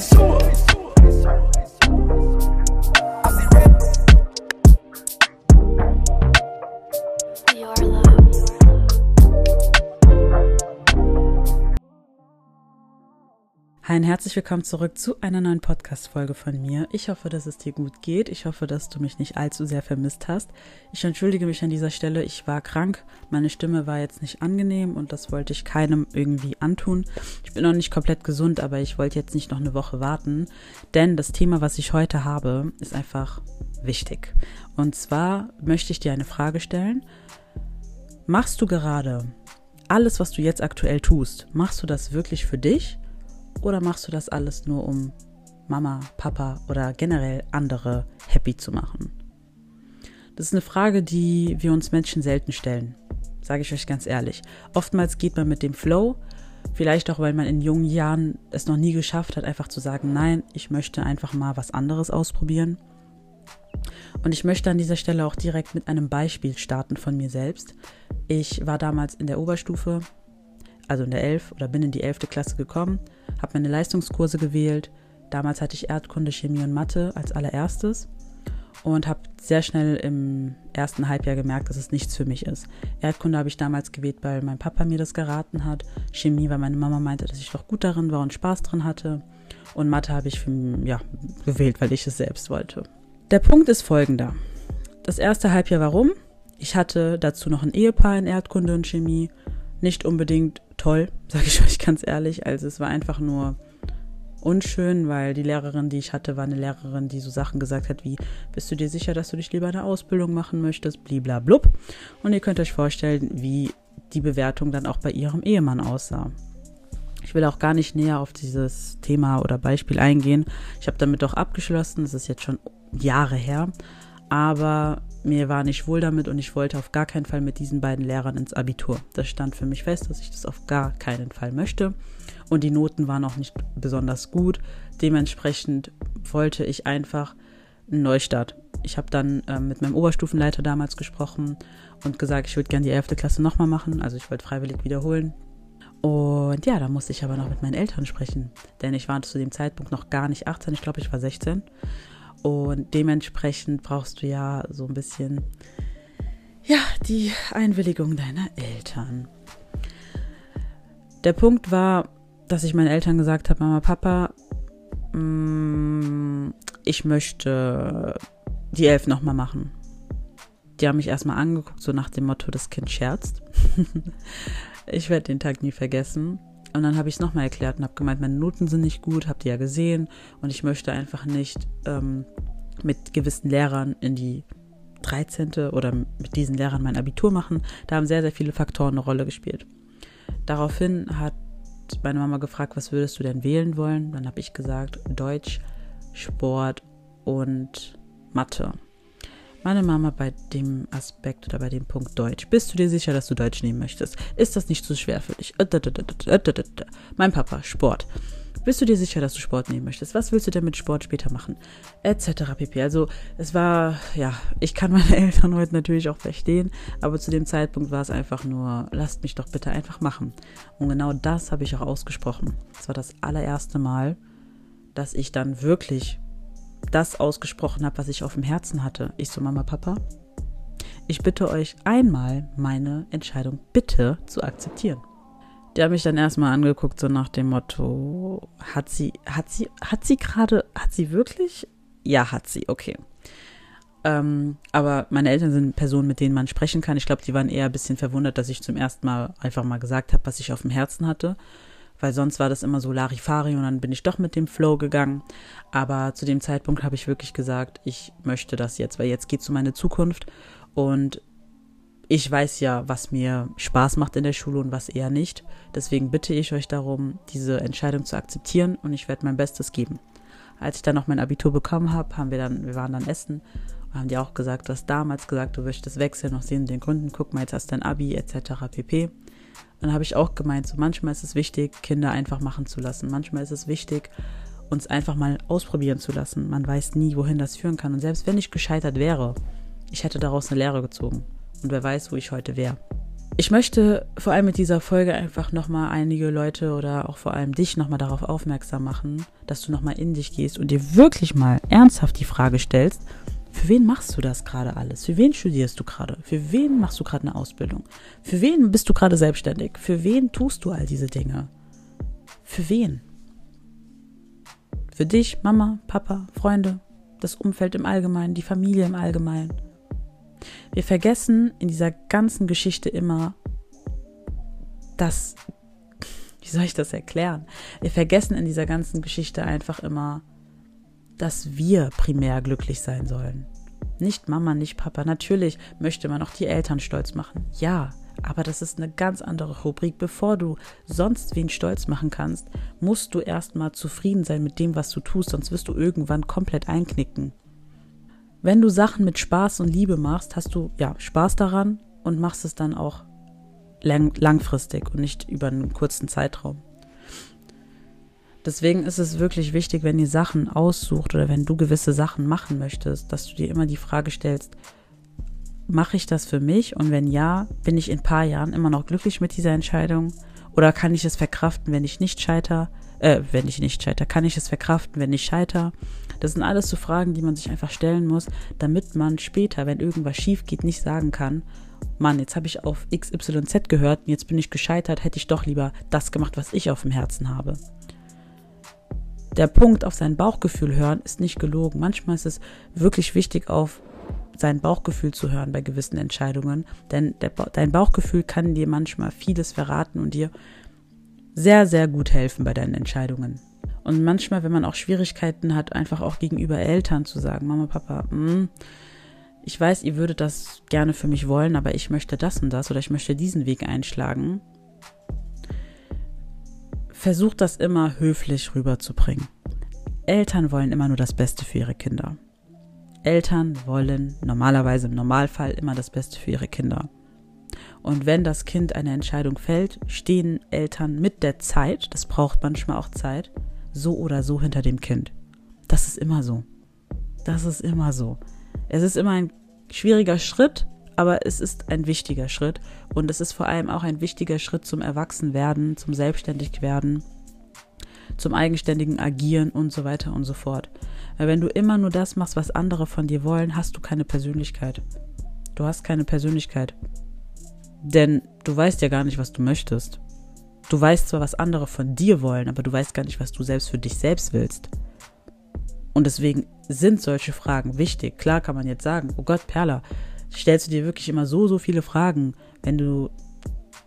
so Hi herzlich willkommen zurück zu einer neuen Podcast-Folge von mir. Ich hoffe, dass es dir gut geht. Ich hoffe, dass du mich nicht allzu sehr vermisst hast. Ich entschuldige mich an dieser Stelle. Ich war krank. Meine Stimme war jetzt nicht angenehm und das wollte ich keinem irgendwie antun. Ich bin noch nicht komplett gesund, aber ich wollte jetzt nicht noch eine Woche warten. Denn das Thema, was ich heute habe, ist einfach wichtig. Und zwar möchte ich dir eine Frage stellen. Machst du gerade alles, was du jetzt aktuell tust, machst du das wirklich für dich? Oder machst du das alles nur, um Mama, Papa oder generell andere happy zu machen? Das ist eine Frage, die wir uns Menschen selten stellen, sage ich euch ganz ehrlich. Oftmals geht man mit dem Flow, vielleicht auch, weil man in jungen Jahren es noch nie geschafft hat, einfach zu sagen, nein, ich möchte einfach mal was anderes ausprobieren. Und ich möchte an dieser Stelle auch direkt mit einem Beispiel starten von mir selbst. Ich war damals in der Oberstufe, also in der 11 oder bin in die 11. Klasse gekommen, habe meine Leistungskurse gewählt. Damals hatte ich Erdkunde, Chemie und Mathe als allererstes und habe sehr schnell im ersten Halbjahr gemerkt, dass es nichts für mich ist. Erdkunde habe ich damals gewählt, weil mein Papa mir das geraten hat. Chemie, weil meine Mama meinte, dass ich doch gut darin war und Spaß drin hatte. Und Mathe habe ich für, ja, gewählt, weil ich es selbst wollte. Der Punkt ist folgender. Das erste Halbjahr warum? Ich hatte dazu noch ein Ehepaar in Erdkunde und Chemie. Nicht unbedingt toll, sage ich euch ganz ehrlich. Also es war einfach nur unschön, weil die Lehrerin, die ich hatte, war eine Lehrerin, die so Sachen gesagt hat wie, bist du dir sicher, dass du dich lieber eine Ausbildung machen möchtest, bliblablub. Und ihr könnt euch vorstellen, wie die Bewertung dann auch bei ihrem Ehemann aussah. Ich will auch gar nicht näher auf dieses Thema oder Beispiel eingehen. Ich habe damit auch abgeschlossen, das ist jetzt schon Jahre her, aber mir war nicht wohl damit und ich wollte auf gar keinen Fall mit diesen beiden Lehrern ins Abitur. Das stand für mich fest, dass ich das auf gar keinen Fall möchte. Und die Noten waren auch nicht besonders gut. Dementsprechend wollte ich einfach einen Neustart. Ich habe dann ähm, mit meinem Oberstufenleiter damals gesprochen und gesagt, ich würde gerne die 11. Klasse nochmal machen. Also ich wollte freiwillig wiederholen. Und ja, da musste ich aber noch mit meinen Eltern sprechen. Denn ich war zu dem Zeitpunkt noch gar nicht 18, ich glaube, ich war 16. Und dementsprechend brauchst du ja so ein bisschen, ja, die Einwilligung deiner Eltern. Der Punkt war, dass ich meinen Eltern gesagt habe, Mama, Papa, mm, ich möchte die Elf nochmal machen. Die haben mich erstmal angeguckt, so nach dem Motto, das Kind scherzt. ich werde den Tag nie vergessen. Und dann habe ich es nochmal erklärt und habe gemeint, meine Noten sind nicht gut, habt ihr ja gesehen. Und ich möchte einfach nicht ähm, mit gewissen Lehrern in die 13. oder mit diesen Lehrern mein Abitur machen. Da haben sehr, sehr viele Faktoren eine Rolle gespielt. Daraufhin hat meine Mama gefragt, was würdest du denn wählen wollen? Dann habe ich gesagt, Deutsch, Sport und Mathe. Meine Mama bei dem Aspekt oder bei dem Punkt Deutsch. Bist du dir sicher, dass du Deutsch nehmen möchtest? Ist das nicht zu schwer für dich? Mein Papa, Sport. Bist du dir sicher, dass du Sport nehmen möchtest? Was willst du denn mit Sport später machen? Etc. pp. Also es war, ja, ich kann meine Eltern heute natürlich auch verstehen, aber zu dem Zeitpunkt war es einfach nur, lasst mich doch bitte einfach machen. Und genau das habe ich auch ausgesprochen. Es war das allererste Mal, dass ich dann wirklich das ausgesprochen habe, was ich auf dem Herzen hatte. Ich so, Mama, Papa, ich bitte euch einmal meine Entscheidung bitte zu akzeptieren. Die haben mich dann erstmal angeguckt, so nach dem Motto, hat sie, hat sie, hat sie gerade, hat sie wirklich? Ja, hat sie, okay. Ähm, aber meine Eltern sind Personen, mit denen man sprechen kann. Ich glaube, die waren eher ein bisschen verwundert, dass ich zum ersten Mal einfach mal gesagt habe, was ich auf dem Herzen hatte weil sonst war das immer so Larifari und dann bin ich doch mit dem Flow gegangen. Aber zu dem Zeitpunkt habe ich wirklich gesagt, ich möchte das jetzt, weil jetzt geht es um meine Zukunft und ich weiß ja, was mir Spaß macht in der Schule und was eher nicht. Deswegen bitte ich euch darum, diese Entscheidung zu akzeptieren und ich werde mein Bestes geben. Als ich dann noch mein Abitur bekommen habe, haben wir dann, wir waren dann essen und haben die auch gesagt, du hast damals gesagt, du möchtest wechseln aus den, den Gründen, guck mal, jetzt hast du dein Abi etc. pp. Dann habe ich auch gemeint, so manchmal ist es wichtig, Kinder einfach machen zu lassen. Manchmal ist es wichtig, uns einfach mal ausprobieren zu lassen. Man weiß nie, wohin das führen kann. Und selbst wenn ich gescheitert wäre, ich hätte daraus eine Lehre gezogen. Und wer weiß, wo ich heute wäre. Ich möchte vor allem mit dieser Folge einfach nochmal einige Leute oder auch vor allem dich nochmal darauf aufmerksam machen, dass du nochmal in dich gehst und dir wirklich mal ernsthaft die Frage stellst, für wen machst du das gerade alles? Für wen studierst du gerade? Für wen machst du gerade eine Ausbildung? Für wen bist du gerade selbstständig? Für wen tust du all diese Dinge? Für wen? Für dich, Mama, Papa, Freunde, das Umfeld im Allgemeinen, die Familie im Allgemeinen. Wir vergessen in dieser ganzen Geschichte immer, dass, wie soll ich das erklären? Wir vergessen in dieser ganzen Geschichte einfach immer, dass wir primär glücklich sein sollen. Nicht Mama, nicht Papa. Natürlich möchte man auch die Eltern stolz machen. Ja, aber das ist eine ganz andere Rubrik. Bevor du sonst wen stolz machen kannst, musst du erstmal zufrieden sein mit dem, was du tust, sonst wirst du irgendwann komplett einknicken. Wenn du Sachen mit Spaß und Liebe machst, hast du ja Spaß daran und machst es dann auch lang langfristig und nicht über einen kurzen Zeitraum. Deswegen ist es wirklich wichtig, wenn ihr Sachen aussucht oder wenn du gewisse Sachen machen möchtest, dass du dir immer die Frage stellst, mache ich das für mich? Und wenn ja, bin ich in ein paar Jahren immer noch glücklich mit dieser Entscheidung? Oder kann ich es verkraften, wenn ich nicht scheiter? Äh, wenn ich nicht scheiter, kann ich es verkraften, wenn ich scheiter? Das sind alles so Fragen, die man sich einfach stellen muss, damit man später, wenn irgendwas schief geht, nicht sagen kann, Mann, jetzt habe ich auf XYZ gehört und jetzt bin ich gescheitert, hätte ich doch lieber das gemacht, was ich auf dem Herzen habe. Der Punkt auf sein Bauchgefühl hören ist nicht gelogen. Manchmal ist es wirklich wichtig, auf sein Bauchgefühl zu hören bei gewissen Entscheidungen, denn ba dein Bauchgefühl kann dir manchmal vieles verraten und dir sehr, sehr gut helfen bei deinen Entscheidungen. Und manchmal, wenn man auch Schwierigkeiten hat, einfach auch gegenüber Eltern zu sagen, Mama, Papa, mh, hm, ich weiß, ihr würdet das gerne für mich wollen, aber ich möchte das und das oder ich möchte diesen Weg einschlagen. Versucht das immer höflich rüberzubringen. Eltern wollen immer nur das Beste für ihre Kinder. Eltern wollen normalerweise im Normalfall immer das Beste für ihre Kinder. Und wenn das Kind eine Entscheidung fällt, stehen Eltern mit der Zeit, das braucht manchmal auch Zeit, so oder so hinter dem Kind. Das ist immer so. Das ist immer so. Es ist immer ein schwieriger Schritt, aber es ist ein wichtiger Schritt. Und es ist vor allem auch ein wichtiger Schritt zum Erwachsenwerden, zum Selbstständigwerden, zum eigenständigen Agieren und so weiter und so fort. Weil wenn du immer nur das machst, was andere von dir wollen, hast du keine Persönlichkeit. Du hast keine Persönlichkeit. Denn du weißt ja gar nicht, was du möchtest. Du weißt zwar, was andere von dir wollen, aber du weißt gar nicht, was du selbst für dich selbst willst. Und deswegen sind solche Fragen wichtig. Klar kann man jetzt sagen, oh Gott, Perla, stellst du dir wirklich immer so, so viele Fragen, wenn du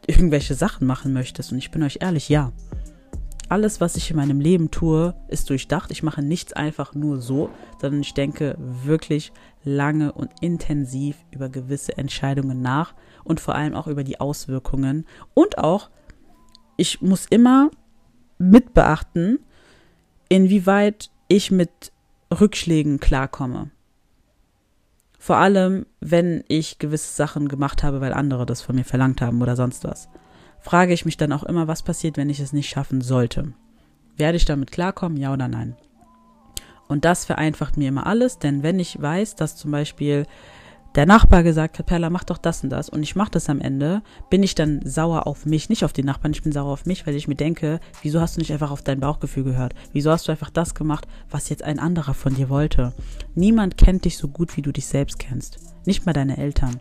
irgendwelche Sachen machen möchtest. Und ich bin euch ehrlich, ja alles, was ich in meinem Leben tue, ist durchdacht. Ich mache nichts einfach nur so, sondern ich denke wirklich lange und intensiv über gewisse Entscheidungen nach und vor allem auch über die Auswirkungen. Und auch, ich muss immer mit beachten, inwieweit ich mit Rückschlägen klarkomme. Vor allem, wenn ich gewisse Sachen gemacht habe, weil andere das von mir verlangt haben oder sonst was frage ich mich dann auch immer, was passiert, wenn ich es nicht schaffen sollte. Werde ich damit klarkommen, ja oder nein? Und das vereinfacht mir immer alles, denn wenn ich weiß, dass zum Beispiel der Nachbar gesagt hat, Perla, mach doch das und das und ich mache das am Ende, bin ich dann sauer auf mich, nicht auf den Nachbarn, ich bin sauer auf mich, weil ich mir denke, wieso hast du nicht einfach auf dein Bauchgefühl gehört? Wieso hast du einfach das gemacht, was jetzt ein anderer von dir wollte? Niemand kennt dich so gut, wie du dich selbst kennst. Nicht mal deine Eltern.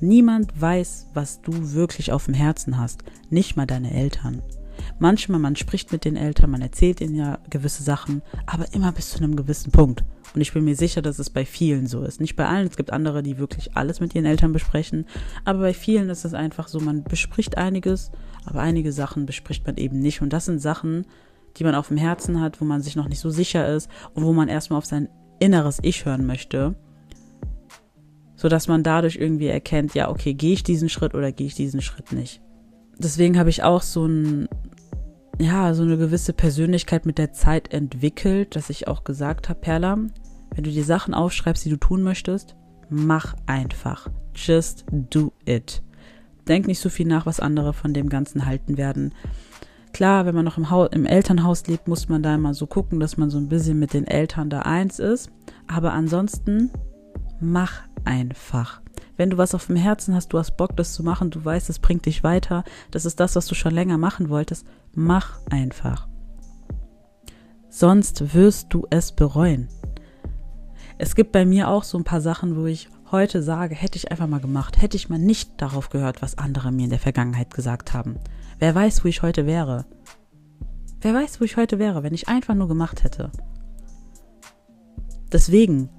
Niemand weiß, was du wirklich auf dem Herzen hast, nicht mal deine Eltern. Manchmal, man spricht mit den Eltern, man erzählt ihnen ja gewisse Sachen, aber immer bis zu einem gewissen Punkt. Und ich bin mir sicher, dass es bei vielen so ist. Nicht bei allen, es gibt andere, die wirklich alles mit ihren Eltern besprechen, aber bei vielen ist es einfach so, man bespricht einiges, aber einige Sachen bespricht man eben nicht. Und das sind Sachen, die man auf dem Herzen hat, wo man sich noch nicht so sicher ist und wo man erstmal auf sein inneres Ich hören möchte so dass man dadurch irgendwie erkennt, ja, okay, gehe ich diesen Schritt oder gehe ich diesen Schritt nicht. Deswegen habe ich auch so ein, ja, so eine gewisse Persönlichkeit mit der Zeit entwickelt, dass ich auch gesagt habe, Perla, wenn du dir Sachen aufschreibst, die du tun möchtest, mach einfach. Just do it. Denk nicht so viel nach, was andere von dem Ganzen halten werden. Klar, wenn man noch im, Haus, im Elternhaus lebt, muss man da immer so gucken, dass man so ein bisschen mit den Eltern da eins ist. Aber ansonsten mach einfach. Wenn du was auf dem Herzen hast, du hast Bock, das zu machen, du weißt, es bringt dich weiter, das ist das, was du schon länger machen wolltest, mach einfach. Sonst wirst du es bereuen. Es gibt bei mir auch so ein paar Sachen, wo ich heute sage, hätte ich einfach mal gemacht, hätte ich mal nicht darauf gehört, was andere mir in der Vergangenheit gesagt haben. Wer weiß, wo ich heute wäre. Wer weiß, wo ich heute wäre, wenn ich einfach nur gemacht hätte. Deswegen,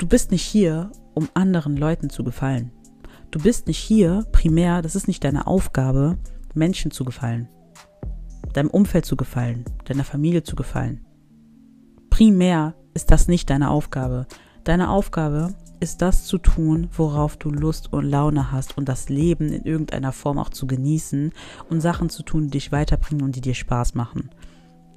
du bist nicht hier, um anderen Leuten zu gefallen. Du bist nicht hier primär, das ist nicht deine Aufgabe, Menschen zu gefallen, deinem Umfeld zu gefallen, deiner Familie zu gefallen. Primär ist das nicht deine Aufgabe. Deine Aufgabe ist das zu tun, worauf du Lust und Laune hast und das Leben in irgendeiner Form auch zu genießen und Sachen zu tun, die dich weiterbringen und die dir Spaß machen.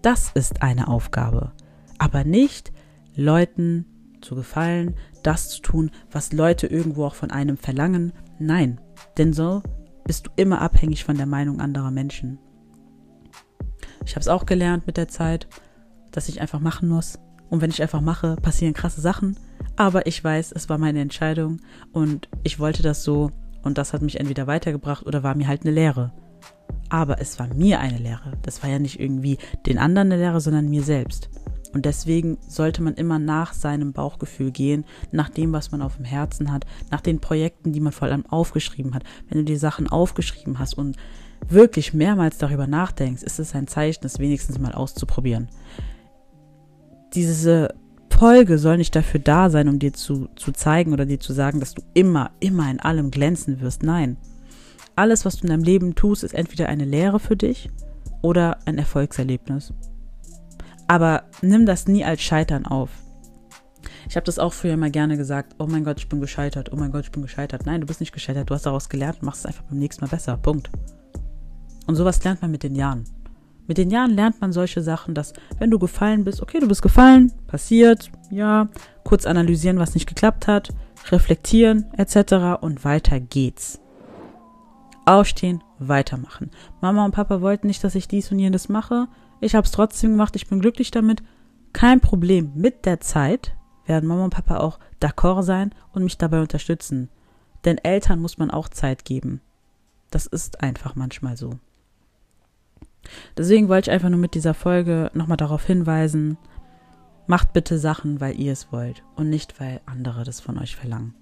Das ist eine Aufgabe. Aber nicht Leuten zu gefallen, das zu tun, was Leute irgendwo auch von einem verlangen. Nein, denn so bist du immer abhängig von der Meinung anderer Menschen. Ich habe es auch gelernt mit der Zeit, dass ich einfach machen muss. Und wenn ich einfach mache, passieren krasse Sachen. Aber ich weiß, es war meine Entscheidung und ich wollte das so und das hat mich entweder weitergebracht oder war mir halt eine Lehre. Aber es war mir eine Lehre. Das war ja nicht irgendwie den anderen eine Lehre, sondern mir selbst. Und deswegen sollte man immer nach seinem Bauchgefühl gehen, nach dem, was man auf dem Herzen hat, nach den Projekten, die man vor allem aufgeschrieben hat. Wenn du die Sachen aufgeschrieben hast und wirklich mehrmals darüber nachdenkst, ist es ein Zeichen, das wenigstens mal auszuprobieren. Diese Folge soll nicht dafür da sein, um dir zu, zu zeigen oder dir zu sagen, dass du immer, immer in allem glänzen wirst. Nein. Alles, was du in deinem Leben tust, ist entweder eine Lehre für dich oder ein Erfolgserlebnis. Aber nimm das nie als Scheitern auf. Ich habe das auch früher immer gerne gesagt, oh mein Gott, ich bin gescheitert, oh mein Gott, ich bin gescheitert. Nein, du bist nicht gescheitert, du hast daraus gelernt, machst es einfach beim nächsten Mal besser. Punkt. Und sowas lernt man mit den Jahren. Mit den Jahren lernt man solche Sachen, dass wenn du gefallen bist, okay, du bist gefallen, passiert, ja, kurz analysieren, was nicht geklappt hat, reflektieren etc. und weiter geht's. Aufstehen, weitermachen. Mama und Papa wollten nicht, dass ich dies und jenes mache. Ich habe es trotzdem gemacht, ich bin glücklich damit. Kein Problem. Mit der Zeit werden Mama und Papa auch d'accord sein und mich dabei unterstützen. Denn Eltern muss man auch Zeit geben. Das ist einfach manchmal so. Deswegen wollte ich einfach nur mit dieser Folge nochmal darauf hinweisen, macht bitte Sachen, weil ihr es wollt und nicht, weil andere das von euch verlangen.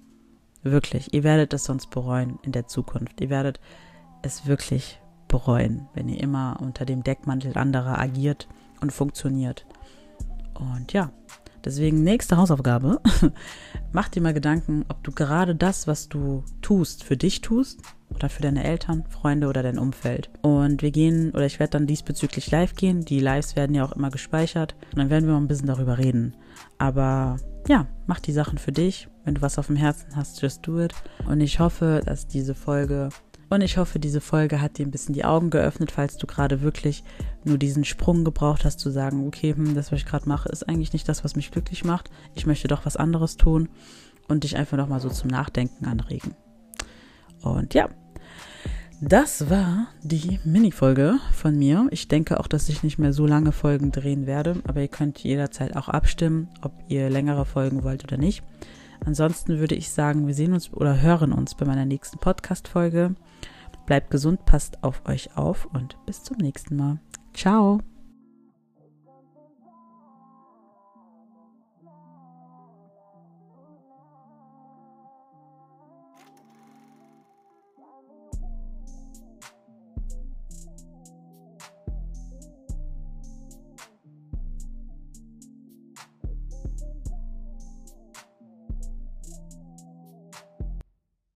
Wirklich, ihr werdet es sonst bereuen in der Zukunft. Ihr werdet es wirklich bereuen, wenn ihr immer unter dem Deckmantel anderer agiert und funktioniert. Und ja, deswegen nächste Hausaufgabe. Mach dir mal Gedanken, ob du gerade das, was du tust, für dich tust oder für deine Eltern, Freunde oder dein Umfeld. Und wir gehen, oder ich werde dann diesbezüglich live gehen. Die Lives werden ja auch immer gespeichert. Und dann werden wir mal ein bisschen darüber reden. Aber ja, mach die Sachen für dich. Wenn du was auf dem Herzen hast, just do it. Und ich hoffe, dass diese Folge und ich hoffe, diese Folge hat dir ein bisschen die Augen geöffnet, falls du gerade wirklich nur diesen Sprung gebraucht hast, zu sagen, okay, hm, das, was ich gerade mache, ist eigentlich nicht das, was mich glücklich macht. Ich möchte doch was anderes tun und dich einfach nochmal so zum Nachdenken anregen. Und ja, das war die Mini-Folge von mir. Ich denke auch, dass ich nicht mehr so lange Folgen drehen werde, aber ihr könnt jederzeit auch abstimmen, ob ihr längere Folgen wollt oder nicht. Ansonsten würde ich sagen, wir sehen uns oder hören uns bei meiner nächsten Podcast-Folge. Bleibt gesund, passt auf euch auf und bis zum nächsten Mal. Ciao!